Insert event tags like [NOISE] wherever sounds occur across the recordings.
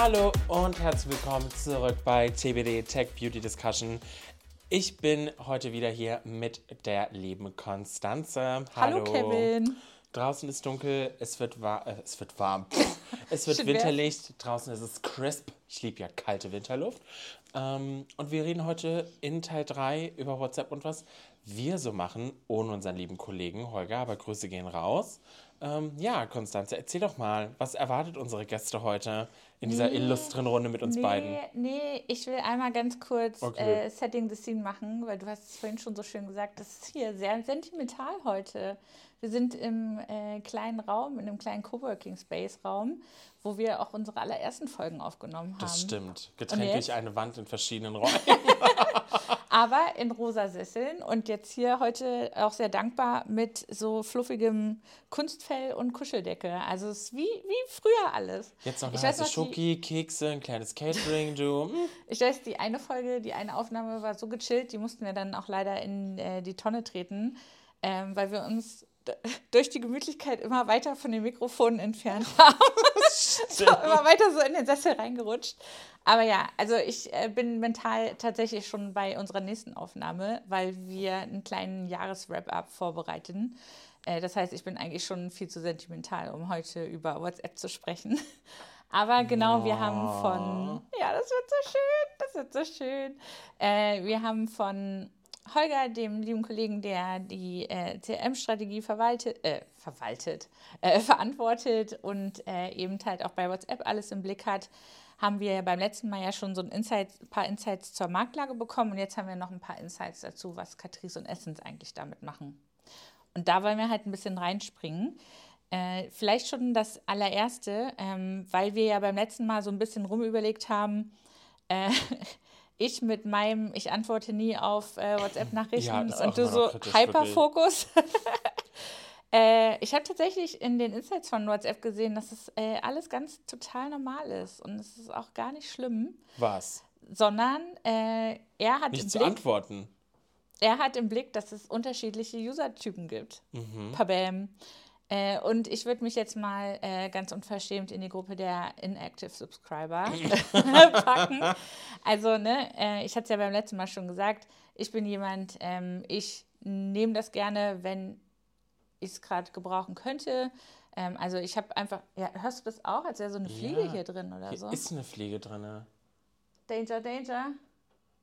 Hallo und herzlich willkommen zurück bei TBD Tech Beauty Discussion. Ich bin heute wieder hier mit der lieben Konstanze. Hallo, Kevin. Draußen ist dunkel, es wird, wa äh, es wird warm. [LAUGHS] Es wird winterlich, draußen ist es crisp. Ich liebe ja kalte Winterluft. Ähm, und wir reden heute in Teil 3 über WhatsApp und was wir so machen, ohne unseren lieben Kollegen Holger, aber Grüße gehen raus. Ähm, ja, Konstanze, erzähl doch mal, was erwartet unsere Gäste heute in dieser Nee, illustren Runde mit uns nee, beiden? Nee, ich will einmal ganz kurz Okay. äh, Setting the Scene machen, weil du hast es vorhin schon so schön gesagt, das ist hier sehr sentimental heute. Wir sind im äh, kleinen Raum, in einem kleinen Coworking Space Raum, wo wir auch unsere allerersten Folgen aufgenommen haben. Das stimmt. Getrennt durch eine Wand in verschiedenen Räumen. [LAUGHS] Aber in rosa Sesseln und jetzt hier heute auch sehr dankbar mit so fluffigem Kunstfell und Kuscheldecke. Also es ist wie, wie früher alles. Jetzt noch eine Ich weiß heiße noch, die- Schoki, Kekse, ein kleines Catering, du. Hm. Ich weiß, die eine Folge, die eine Aufnahme war so gechillt, die mussten wir dann auch leider in äh, die Tonne treten, ähm, weil wir uns durch die Gemütlichkeit immer weiter von den Mikrofonen entfernt [LAUGHS] haben. immer weiter so in den Sessel reingerutscht. Aber ja, also ich äh, bin mental tatsächlich schon bei unserer nächsten Aufnahme, weil wir einen kleinen Jahreswrap-up vorbereiten. Äh, das heißt, ich bin eigentlich schon viel zu sentimental, um heute über WhatsApp zu sprechen. Aber genau, wir haben von, ja, das wird so schön, das wird so schön. Äh, wir haben von Holger, dem lieben Kollegen, der die äh, CRM-Strategie verwaltet, äh, verwaltet, äh, verantwortet und äh, eben halt auch bei WhatsApp alles im Blick hat, haben wir beim letzten Mal ja schon so ein Insight, paar Insights zur Marktlage bekommen und jetzt haben wir noch ein paar Insights dazu, was Catrice und Essence eigentlich damit machen. Und da wollen wir halt ein bisschen reinspringen. Äh, vielleicht schon das allererste, ähm, weil wir ja beim letzten Mal so ein bisschen rumüberlegt haben, äh, ich mit meinem, ich antworte nie auf äh, Ja, WhatsApp-Nachrichten auch und du so Hyperfokus. [LAUGHS] äh, ich habe tatsächlich in den Insights von WhatsApp gesehen, dass es äh, alles ganz total normal ist und es ist auch gar nicht schlimm, Was? sondern äh, er hat Nicht im zu Blick, antworten. er hat im Blick, dass es unterschiedliche User-Typen gibt. Mhm. Pabam. Äh, und ich würde mich jetzt mal äh, ganz unverschämt in die Gruppe der Inactive Subscriber [LAUGHS] packen. Also, ne, äh, ich hatte es ja beim letzten Mal schon gesagt, ich bin jemand, ähm, ich nehme das gerne, wenn ich es gerade gebrauchen könnte. Ähm, also ich habe einfach, ja, hörst du das auch, als wäre so eine Fliege Ja. hier drin oder Hier so? ist eine Fliege drin. Danger, Danger.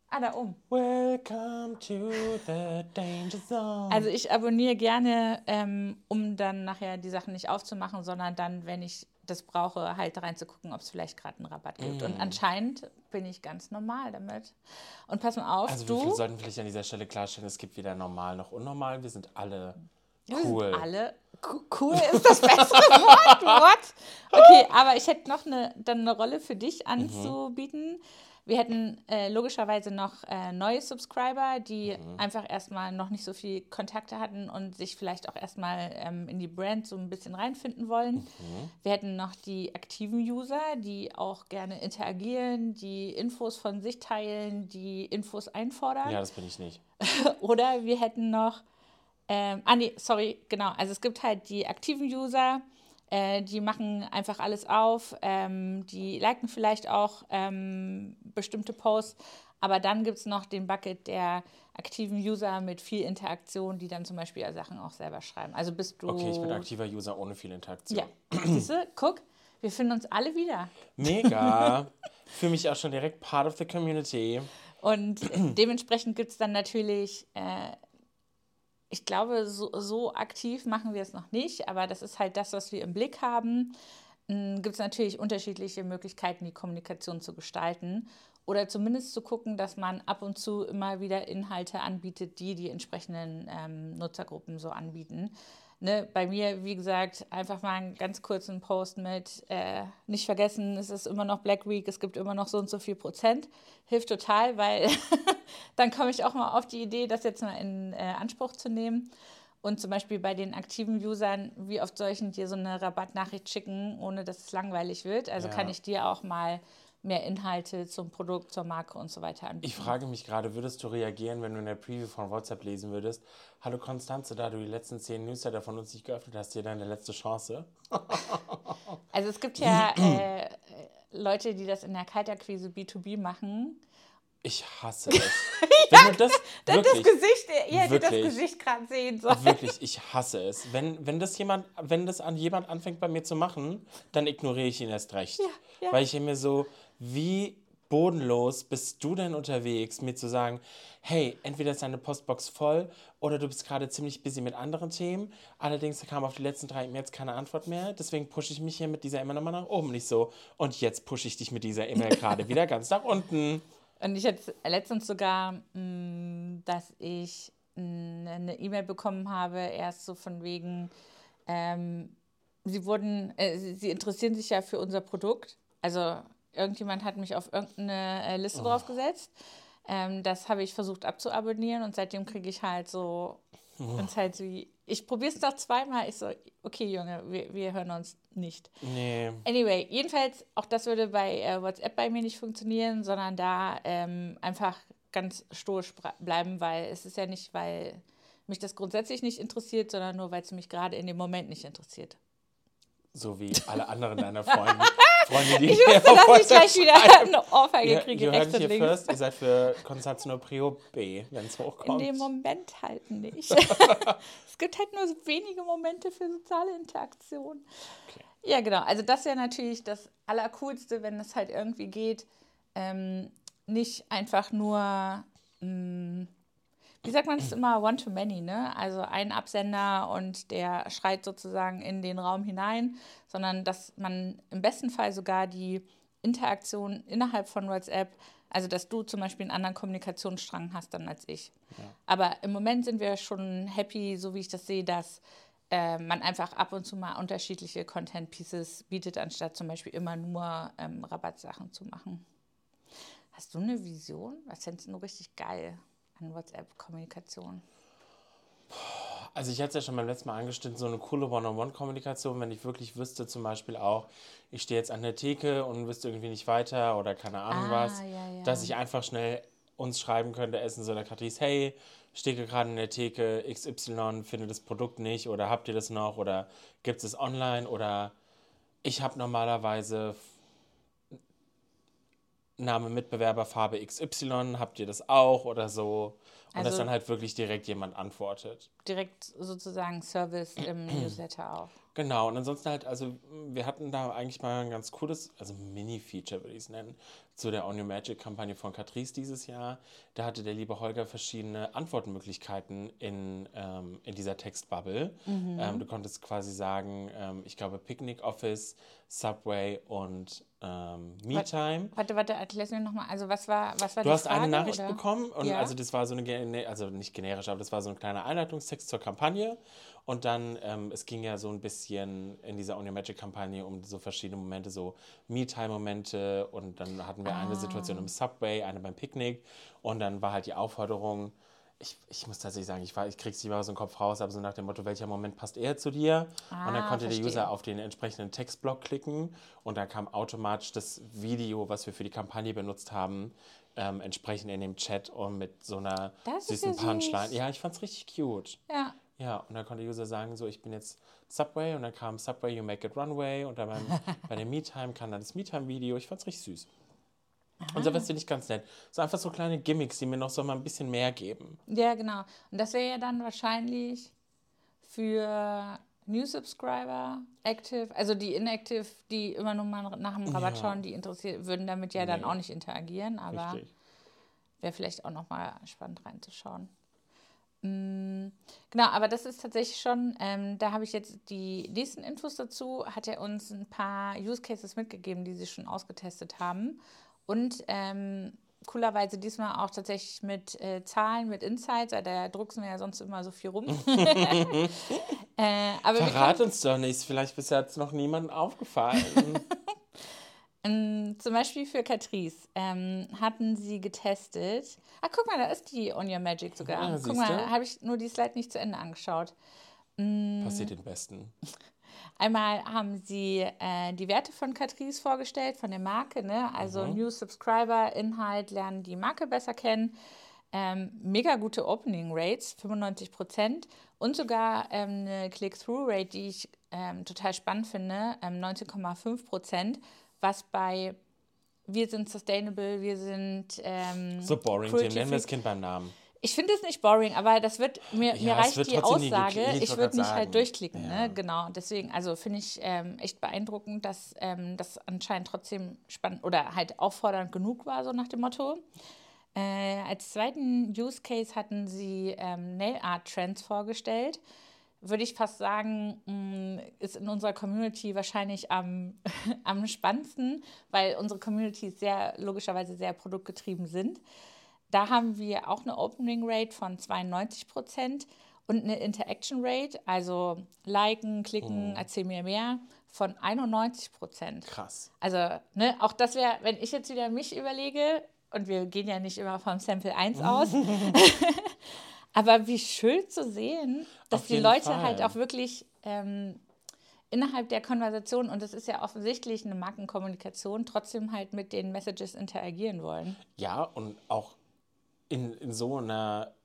Ah, da oben. Welcome to the danger zone. Also ich abonniere gerne, ähm, um dann nachher die Sachen nicht aufzumachen, sondern dann, wenn ich das brauche, halt reinzugucken, ob es vielleicht gerade einen Rabatt gibt. Mm. Und anscheinend bin ich ganz normal damit. Und pass mal auf, also wir du, sollten vielleicht an dieser Stelle klarstellen, es gibt weder normal noch unnormal. Wir sind alle wir sind cool. alle, Co- cool ist das bessere [LAUGHS] Wort, what? Okay, aber ich hätte noch eine, dann eine Rolle für dich anzubieten. Wir hätten äh, logischerweise noch äh, neue Subscriber, die einfach erstmal noch nicht so viel Kontakte hatten und sich vielleicht auch erstmal ähm, in die Brand so ein bisschen reinfinden wollen. Wir hätten noch die aktiven User, die auch gerne interagieren, die Infos von sich teilen, die Infos einfordern. Ja, das bin ich nicht. [LAUGHS] Oder wir hätten noch, ähm, ah nee, sorry, genau, also es gibt halt die aktiven User, äh, die machen einfach alles auf, ähm, die liken vielleicht auch ähm, bestimmte Posts, aber dann gibt es noch den Bucket der aktiven User mit viel Interaktion, die dann zum Beispiel ja Sachen auch selber schreiben. Also bist du. Okay, ich bin aktiver User ohne viel Interaktion. Ja, siehst du, guck, wir finden uns alle wieder. Mega. [LAUGHS] Fühle mich auch schon direkt part of the community. Und dementsprechend gibt es dann natürlich, äh, ich glaube, so, so aktiv machen wir es noch nicht, aber das ist halt das, was wir im Blick haben. Gibt es natürlich unterschiedliche Möglichkeiten, die Kommunikation zu gestalten oder zumindest zu gucken, dass man ab und zu immer wieder Inhalte anbietet, die die entsprechenden ähm, Nutzergruppen so anbieten. Ne, bei mir, wie gesagt, einfach mal einen ganz kurzen Post mit, äh, nicht vergessen, es ist immer noch Black Week, es gibt immer noch so und so viel Prozent. Hilft total, weil [LAUGHS] dann komme ich auch mal auf die Idee, das jetzt mal in äh, Anspruch zu nehmen. Und zum Beispiel bei den aktiven Usern, wie oft soll ich denn dir so eine Rabattnachricht schicken, ohne dass es langweilig wird? Also Ja. kann ich dir auch mal mehr Inhalte zum Produkt, zur Marke und so weiter anbieten. Ich frage mich gerade, würdest du reagieren, wenn du in der Preview von WhatsApp lesen würdest? Hallo Konstanze, da du die letzten zehn Newsletter von uns nicht geöffnet hast, hier deine letzte Chance. [LAUGHS] Also es gibt ja [CLEARS THROAT] äh, Leute, die das in der Kaltakquise B2B machen. Ich hasse [LAUGHS] es. Wenn du das, Das, [LAUGHS] das wirklich, Gesicht, ihr hättet das. Gesicht gerade sehen sollen. Wirklich, ich hasse es. Wenn, wenn das jemand, wenn das an jemand anfängt bei mir zu machen, dann ignoriere ich ihn erst recht. ja. Weil ich mir so, wie bodenlos bist du denn unterwegs, mir zu sagen, hey, entweder ist deine Postbox voll oder du bist gerade ziemlich busy mit anderen Themen. Allerdings kam auf die letzten drei E-Mails keine Antwort mehr. Deswegen pushe ich mich hier mit dieser immer nochmal nach oben. Nicht so, und jetzt pushe ich dich mit dieser E-Mail [LAUGHS] gerade wieder ganz nach unten. Und ich hatte letztens sogar, mh, dass ich mh, eine E-Mail bekommen habe, erst so von wegen, ähm, sie wurden, äh, sie interessieren sich ja für unser Produkt. Also irgendjemand hat mich auf irgendeine äh, Liste draufgesetzt. Ähm, das habe ich versucht abzuabonnieren und seitdem kriege ich halt so, wenn's halt so, ich probiere es noch zweimal. Ich so, okay Junge, wir, wir hören uns nicht. Nee. Anyway, jedenfalls, auch das würde bei äh, WhatsApp bei mir nicht funktionieren, sondern da ähm, einfach ganz stoisch bleiben, weil es ist ja nicht, weil mich das grundsätzlich nicht interessiert, sondern nur, weil es mich gerade in dem Moment nicht interessiert. So wie alle anderen deiner Freunde. [LAUGHS] Freunde, die Ich wusste, dass ich gleich wieder eine Ohrfeige Ihr, kriege, ihr hört rechts und hier links. first, ihr seid für Konstantinopel Prio B, wenn es In hochkommt. dem Moment halt nicht. [LAUGHS] es gibt halt nur so wenige Momente für soziale Interaktion. Ja, genau. Also das wäre natürlich das Allercoolste, wenn es halt irgendwie geht, ähm, nicht einfach nur, mh, wie sagt man es immer, one-to-many, ne? Also ein Absender und der schreit sozusagen in den Raum hinein, sondern dass man im besten Fall sogar die Interaktion innerhalb von WhatsApp, also dass du zum Beispiel einen anderen Kommunikationsstrang hast dann als ich. Aber im Moment sind wir schon happy, so wie ich das sehe, dass äh, man einfach ab und zu mal unterschiedliche Content Pieces bietet, anstatt zum Beispiel immer nur ähm, Rabattsachen zu machen. Hast du eine Vision? Was fändest du richtig geil an WhatsApp-Kommunikation? Also ich hatte es ja schon beim letzten Mal angeschnitten, so eine coole One-on-One-Kommunikation, wenn ich wirklich wüsste zum Beispiel auch, ich stehe jetzt an der Theke und wüsste irgendwie nicht weiter oder keine Ahnung Ah, was, ja, ja. dass ich einfach schnell uns schreiben könnte, Essen so der Katrice, hey, stehe gerade in der Theke XY, finde das Produkt nicht oder habt ihr das noch oder gibt es online oder ich habe normalerweise Name Mitbewerber Farbe XY, habt ihr das auch oder so? Und dass Also- dann halt wirklich direkt jemand antwortet. Direkt sozusagen Service im [CLEARS THROAT] Newsletter auch. Genau, und ansonsten halt, also wir hatten da eigentlich mal ein ganz cooles, also Mini-Feature würde ich es nennen, zu der On Your Magic-Kampagne von Catrice dieses Jahr. Da hatte der liebe Holger verschiedene Antwortmöglichkeiten in, ähm, in dieser Textbubble. Ähm, du konntest quasi sagen, ähm, ich glaube Picnic Office, Subway und ähm, MeTime. Warte, warte, erklär mir nochmal. Also was war, was war Du die hast Frage, eine Nachricht oder? bekommen und Ja. also das war so eine, also nicht generisch, aber das war so ein kleiner Einleitungstext zur Kampagne und dann, ähm, es ging ja so ein bisschen in dieser On Your Magic Kampagne um so verschiedene Momente, so Me-Time-Momente und dann hatten wir eine Situation Ah. im Subway, eine beim Picknick und dann war halt die Aufforderung, ich, ich muss tatsächlich sagen, ich, war, ich krieg's mal aus dem Kopf raus, aber so nach dem Motto, welcher Moment passt eher zu dir? und dann Ah, konnte der verstehe. User auf den entsprechenden Textblock klicken und dann kam automatisch das Video, was wir für die Kampagne benutzt haben, ähm, entsprechend in dem Chat und mit so einer Das süßen ja Punchline. süß. Ja, ich fand's richtig cute. Ja. Ja, und dann konnte der User sagen, so, ich bin jetzt Subway und dann kam Subway, you make it runway und dann beim, [LAUGHS] bei dem MeTime kam dann das MeTime-Video. Ich fand's richtig süß. Und so was finde ich ganz nett. So einfach so kleine Gimmicks, die mir noch so mal ein bisschen mehr geben. Ja, genau. Und das wäre ja dann wahrscheinlich für New Subscriber, Active, also die Inactive, die immer nur mal nach dem Rabatt Ja. schauen, die interessiert, würden damit ja dann Nee. auch nicht interagieren, aber wäre vielleicht auch nochmal spannend reinzuschauen. Mm, Genau, aber das ist tatsächlich schon, ähm, da habe ich jetzt die nächsten Infos dazu, hat er uns ein paar Use Cases mitgegeben, die sie schon ausgetestet haben. Und ähm, coolerweise diesmal auch tatsächlich mit äh, Zahlen, mit Insights, da drucksen wir ja sonst immer so viel rum. [LAUGHS] [LAUGHS] äh, Verrat uns doch nichts, vielleicht bisher hat es noch niemandem aufgefallen. [LAUGHS] Ähm, zum Beispiel für Catrice ähm, hatten sie getestet. Ah, guck mal, da ist die On Your Magic sogar. Ja, guck siehste. mal, habe ich nur die Slide nicht zu Ende angeschaut. Mm. Passiert den Besten. Einmal haben sie äh, die Werte von Catrice vorgestellt, von der Marke, ne? also New Subscriber, Inhalt, lernen die Marke besser kennen. Ähm, mega gute Opening Rates, 95 Prozent und sogar ähm, eine Click-Through-Rate, die ich ähm, total spannend finde, ähm, 19,5 Prozent, was bei wir sind sustainable, wir sind. Ähm, So boring, Tim. Nennen wir das Kind beim Namen. Ich finde es nicht boring, aber das wird mir, Ja, mir reicht die Aussage. Ich würde nicht sagen. halt durchklicken, Ja. ne? Genau. Deswegen, also finde ich ähm, echt beeindruckend, dass ähm, das anscheinend trotzdem spannend oder halt auffordernd genug war, so nach dem Motto. Äh, als zweiten Use Case hatten sie ähm, Nail Art Trends vorgestellt. Würde ich fast sagen, mh, ist in unserer Community wahrscheinlich am, [LAUGHS] am spannendsten, weil unsere Communities sehr logischerweise sehr produktgetrieben sind. Da haben wir auch eine Opening Rate von 92 Prozent und eine Interaction Rate, also liken, klicken, erzähl mir mehr, von 91 Prozent. Krass. Also, ne, auch das wäre, wenn ich jetzt wieder mich überlege, und wir gehen ja nicht immer vom Sample 1 aus, [LAUGHS] [LAUGHS] aber wie schön zu sehen, dass Auf die Leute Fall. halt auch wirklich ähm, innerhalb der Konversation, und das ist ja offensichtlich eine Markenkommunikation, trotzdem halt mit den Messages interagieren wollen. Ja, und auch in, in so einer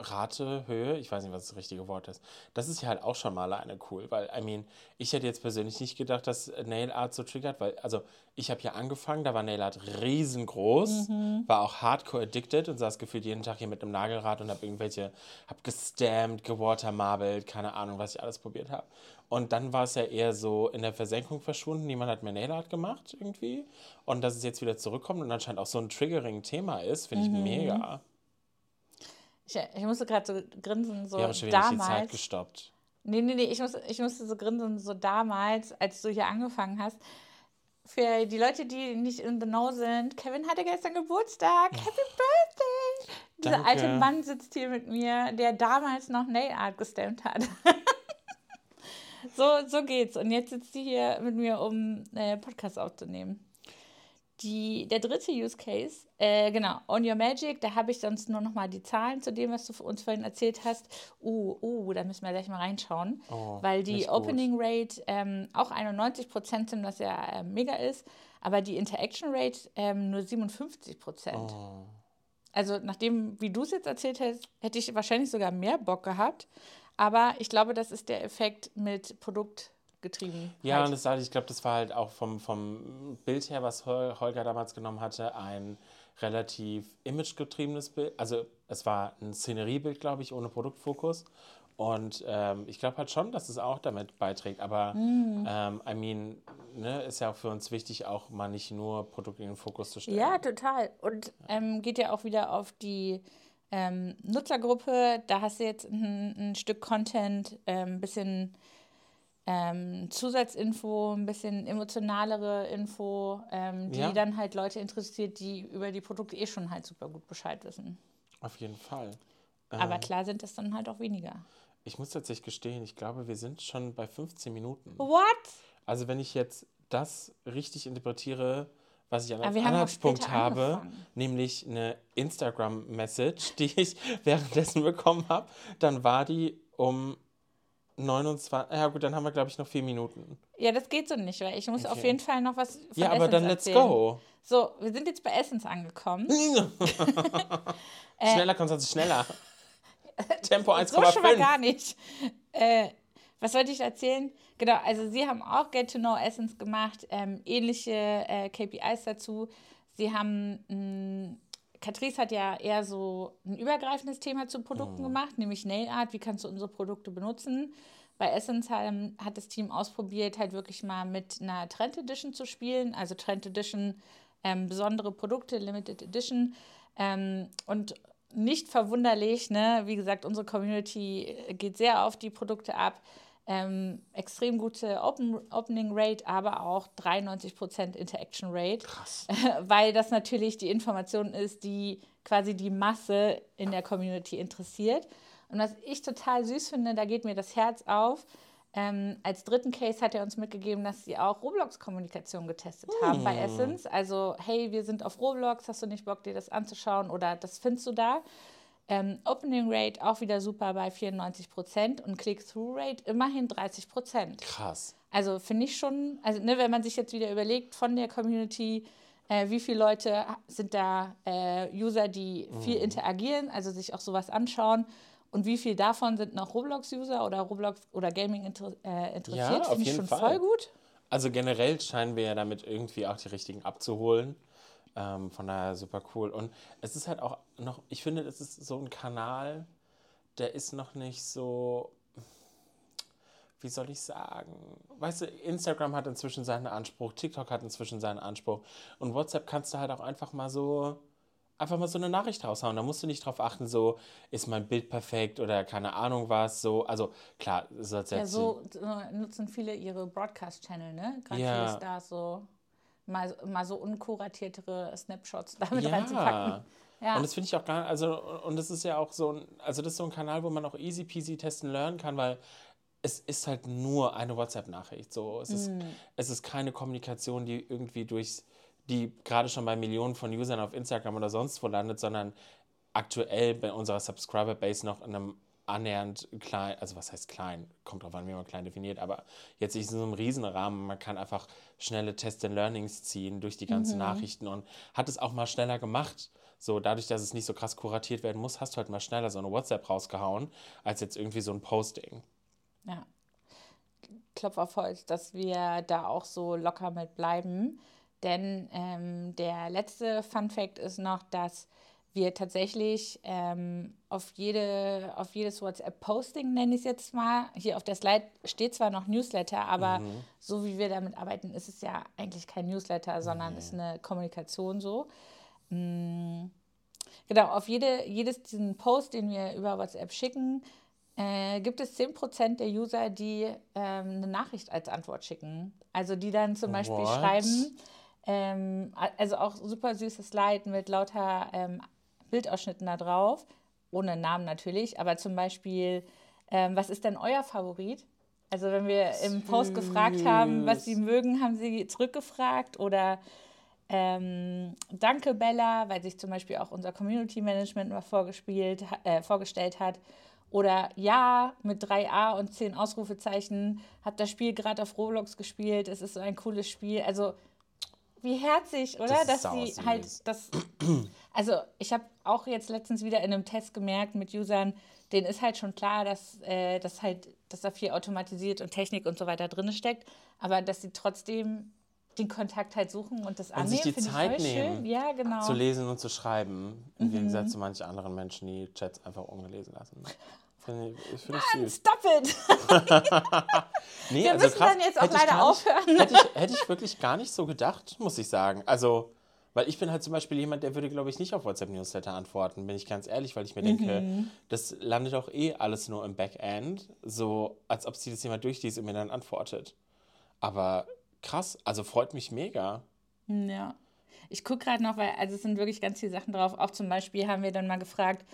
Ratehöhe, ich weiß nicht, was das richtige Wort ist, das ist ja halt auch schon mal alleine cool, weil, I mean, ich hätte jetzt persönlich nicht gedacht, dass Nail Art so triggert, weil, also, ich habe ja angefangen, da war Nail Art riesengroß, war auch hardcore addicted und saß gefühlt jeden Tag hier mit einem Nagelrad und habe irgendwelche, habe gestammt, gewatermarbelt, keine Ahnung, was ich alles probiert habe. Und dann war es ja eher so in der Versenkung verschwunden, niemand hat mehr Nail Art gemacht irgendwie. Und dass es jetzt wieder zurückkommt und anscheinend auch so ein Triggering-Thema ist, finde ich mega. Ich, ich musste gerade so grinsen, so haben schon nicht die Zeit damals. gestoppt. Nee, nee, nee, ich, muss, ich musste so grinsen, so damals, als du hier angefangen hast. Für die Leute, die nicht in the know sind, Kevin hatte gestern Geburtstag. Happy Birthday! Dieser Danke. alte Mann sitzt hier mit mir, der damals noch Nail Art gestammt hat. [LAUGHS] so, so geht's. Und jetzt sitzt sie hier mit mir, um äh, Podcast aufzunehmen. Die, der dritte Use Case, äh, genau, On Your Magic, da habe ich sonst nur noch mal die Zahlen zu dem, was du uns vorhin erzählt hast. Uh, uh, da müssen wir gleich mal reinschauen, Oh, weil die nicht gut. Opening Rate ähm, auch 91 Prozent sind, was ja äh, mega ist, aber die Interaction Rate ähm, nur 57 Prozent. Oh. Also nachdem, wie du es jetzt erzählt hast, hätte ich wahrscheinlich sogar mehr Bock gehabt, aber ich glaube, das ist der Effekt mit Produktgetrieben. Ja, und das, halt, ich glaube, das war halt auch vom, vom Bild her, was Hol- Holger damals genommen hatte, ein relativ imagegetriebenes Bild. Also es war ein Szeneriebild, glaube ich, ohne Produktfokus. Und ähm, ich glaube halt schon, dass es auch damit beiträgt. Aber Mhm. ähm, I mean, ne, ist ja auch für uns wichtig, auch mal nicht nur Produkte in den Fokus zu stellen. Ja, total. Und ähm, geht ja auch wieder auf die ähm, Nutzergruppe. Da hast du jetzt ein, ein Stück Content, ein ähm, bisschen ähm, Zusatzinfo, ein bisschen emotionalere Info, ähm, die Ja. dann halt Leute interessiert, die über die Produkte eh schon halt super gut Bescheid wissen. Auf jeden Fall. Aber Ähm, klar sind das dann halt auch weniger. Ich muss tatsächlich gestehen, ich glaube, wir sind schon bei 15 Minuten. What? Also wenn ich jetzt das richtig interpretiere, was ich haben auch Anhaltspunkt habe, angefangen. nämlich eine Instagram-Message, [LAUGHS] die ich währenddessen bekommen habe, dann war die um 29, ja gut, dann haben wir glaube ich noch vier Minuten. Ja, das geht so nicht, weil ich muss auf Okay. jeden Fall noch was von Ja, aber Essence dann let's erzählen. go. So, wir sind jetzt bei Essence angekommen. [LAUGHS] Schneller, [LAUGHS] Konstanze, schneller. Tempo So schon mal 1,5. gar nicht. Äh, was wollte ich erzählen? Genau, also sie haben auch Get to Know Essence gemacht, ähm, ähnliche äh, KPIs dazu. Sie haben, mh, Catrice hat ja eher so ein übergreifendes Thema zu Produkten gemacht, nämlich Nail Art, wie kannst du unsere Produkte benutzen. Bei Essence haben, hat das Team ausprobiert, halt wirklich mal mit einer Trend Edition zu spielen, also Trend Edition, ähm, besondere Produkte, Limited Edition. Ähm, und nicht verwunderlich, ne? wie gesagt, unsere Community geht sehr auf die Produkte ab. Ähm, extrem gute Open, Opening Rate, aber auch 93% Interaction Rate, Krass. [LAUGHS] weil das natürlich die Information ist, die quasi die Masse in der Community interessiert. Und was ich total süß finde, da geht mir das Herz auf. Ähm, als dritten Case hat er uns mitgegeben, dass sie auch Roblox-Kommunikation getestet haben bei Essence. Also, hey, wir sind auf Roblox, hast du nicht Bock, dir das anzuschauen oder das findest du da? Ähm, Opening Rate auch wieder super bei 94% und Click-Through-Rate immerhin 30%. Krass. Also finde ich schon, also ne, wenn man sich jetzt wieder überlegt von der Community, äh, wie viele Leute sind da äh, User, die viel Mhm. interagieren, also sich auch sowas anschauen und wie viel davon sind noch Roblox-User oder Roblox oder Gaming inter äh, interessiert, auf finde ich schon Fall. voll gut. Also generell scheinen wir ja damit irgendwie auch die richtigen abzuholen. Ähm, von daher super cool. Und es ist halt auch noch, ich finde, es ist so ein Kanal, der ist noch nicht so, wie soll ich sagen? Weißt du, Instagram hat inzwischen seinen Anspruch, TikTok hat inzwischen seinen Anspruch und WhatsApp kannst du halt auch einfach mal so einfach mal so eine Nachricht raushauen. Da musst du nicht drauf achten, so ist mein Bild perfekt oder keine Ahnung was. So, also klar, so ja, so nutzen viele ihre Broadcast-Channel, ne? Gerade ja. viele Stars so mal, mal so unkuratiertere Snapshots [LAUGHS] damit ja. reinzupacken. Ja. Und das finde ich auch gar also und das ist ja auch so ein, also das ist so ein Kanal, wo man auch easy peasy testen lernen kann, weil es ist halt nur eine WhatsApp-Nachricht. So, es, mm. ist, es ist keine Kommunikation, die irgendwie durchs, die gerade schon bei Millionen von Usern auf Instagram oder sonst wo landet, sondern aktuell bei unserer Subscriber-Base noch in einem annähernd klein, also was heißt klein, kommt drauf an, wie man klein definiert, aber jetzt nicht in so einem Riesenrahmen, man kann einfach schnelle Test and Learnings ziehen durch die ganzen mhm. Nachrichten und hat es auch mal schneller gemacht. So, dadurch, dass es nicht so krass kuratiert werden muss, hast du halt mal schneller so eine WhatsApp rausgehauen, als jetzt irgendwie so ein Posting. Ja. Klopf auf Holz, dass wir da auch so locker mit bleiben. Denn ähm, der letzte Fun Fact ist noch, dass wir tatsächlich ähm, auf, jede, auf jedes WhatsApp-Posting, nenne ich es jetzt mal, hier auf der Slide steht zwar noch Newsletter, aber mhm. so wie wir damit arbeiten, ist es ja eigentlich kein Newsletter, sondern mhm. ist eine Kommunikation so. Mhm. Genau, auf jede, jedes diesen Post, den wir über WhatsApp schicken, äh, gibt es 10% der User, die ähm, eine Nachricht als Antwort schicken. Also die dann zum Beispiel What? schreiben, ähm, also auch super süßes Slide mit lauter ähm, Bildausschnitten da drauf, ohne Namen natürlich, aber zum Beispiel, ähm, was ist denn euer Favorit? Also wenn wir im Post gefragt haben, was sie mögen, haben sie zurückgefragt oder ähm, Danke Bella, weil sich zum Beispiel auch unser Community Management mal vorgespielt, äh, vorgestellt hat. Oder ja, mit 3a und 10 Ausrufezeichen, hab das Spiel gerade auf Roblox gespielt, es ist so ein cooles Spiel. Also wie herzig, oder? Das Dass sie halt das. [CLEARS THROAT] Also ich habe auch jetzt letztens wieder in einem Test gemerkt mit Usern, denen ist halt schon klar, dass, äh, dass halt, dass da viel automatisiert und Technik und so weiter drin steckt, aber dass sie trotzdem den Kontakt halt suchen und das und annehmen. Und sich die Zeit nehmen, ja, genau. zu lesen und zu schreiben, im mhm. Gegensatz zu manchen anderen Menschen, die Chats einfach ungelesen lassen. Finde ich, find ich süß. Stop it! [LAUGHS] nee, Wir also müssen krass, dann jetzt auch leider aufhören. hätte, ich, hätte ich wirklich gar nicht so gedacht, muss ich sagen. Also, weil ich bin halt zum Beispiel jemand, der würde, glaube ich, nicht auf WhatsApp-Newsletter antworten, bin ich ganz ehrlich, weil ich mir denke, mhm. das landet auch eh alles nur im Backend, so als ob sie das jemand durchliest und mir dann antwortet. Aber krass, also freut mich mega. Ja. Ich gucke gerade noch, weil also es sind wirklich ganz viele Sachen drauf. Auch zum Beispiel haben wir dann mal gefragt,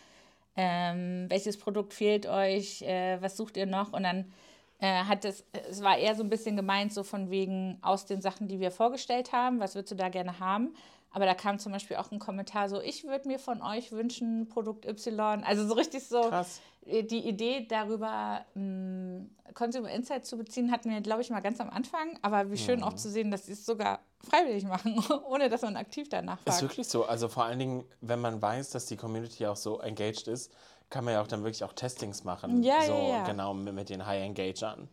ähm, welches Produkt fehlt euch, äh, was sucht ihr noch? Und dann äh, hat es, es war eher so ein bisschen gemeint, so von wegen aus den Sachen, die wir vorgestellt haben, was würdest du da gerne haben? Aber da kam zum Beispiel auch ein Kommentar so, ich würde mir von euch wünschen, Produkt Y. Also so richtig so Krass. Die Idee darüber, mh, hm, Consumer Insight zu beziehen, hatten wir, glaube ich, mal ganz am Anfang. Aber wie schön mhm. auch zu sehen, dass sie es sogar freiwillig machen, [LAUGHS] ohne dass man aktiv danach fragt. Ist wirklich so. Also vor allen Dingen, wenn man weiß, dass die Community auch so engaged ist, kann man ja auch dann wirklich auch Testings machen. Ja, so ja, ja. genau mit, mit den High Engagern.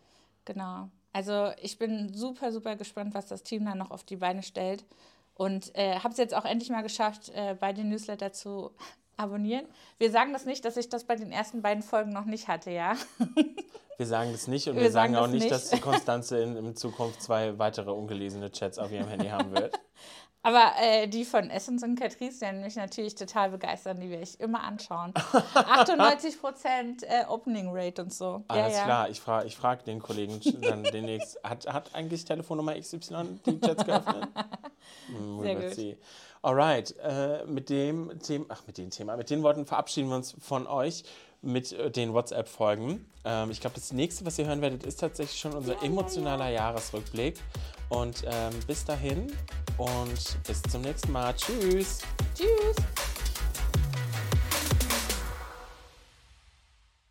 Genau. Also ich bin super, super gespannt, was das Team dann noch auf die Beine stellt. Und äh, habe es jetzt auch endlich mal geschafft, äh, bei den Newsletter zu abonnieren. Wir sagen das nicht, dass ich das bei den ersten beiden Folgen noch nicht hatte, ja. [LAUGHS] Wir sagen das nicht und wir, wir sagen, sagen auch nicht, nicht, dass die [LAUGHS] Konstanze in, in Zukunft zwei weitere ungelesene Chats auf ihrem Handy haben wird. [LAUGHS] Aber äh, die von Essence und Catrice werden mich natürlich total begeistern. Die werde ich immer anschauen. 98% äh, Opening Rate und so. Alles ja, ja. klar. Ich frage ich frag den Kollegen dann demnächst. Hat, hat eigentlich Telefonnummer XY die Chats geöffnet? Hm, Sehr gut. See. Alright. Äh, mit dem Thema, ach, mit dem Thema, mit den Worten verabschieden wir uns von euch mit äh, den WhatsApp-Folgen. Ähm, ich glaube, das nächste, was ihr hören werdet, ist tatsächlich schon unser emotionaler Jahresrückblick. Und ähm, bis dahin und bis zum nächsten Mal. Tschüss. Tschüss.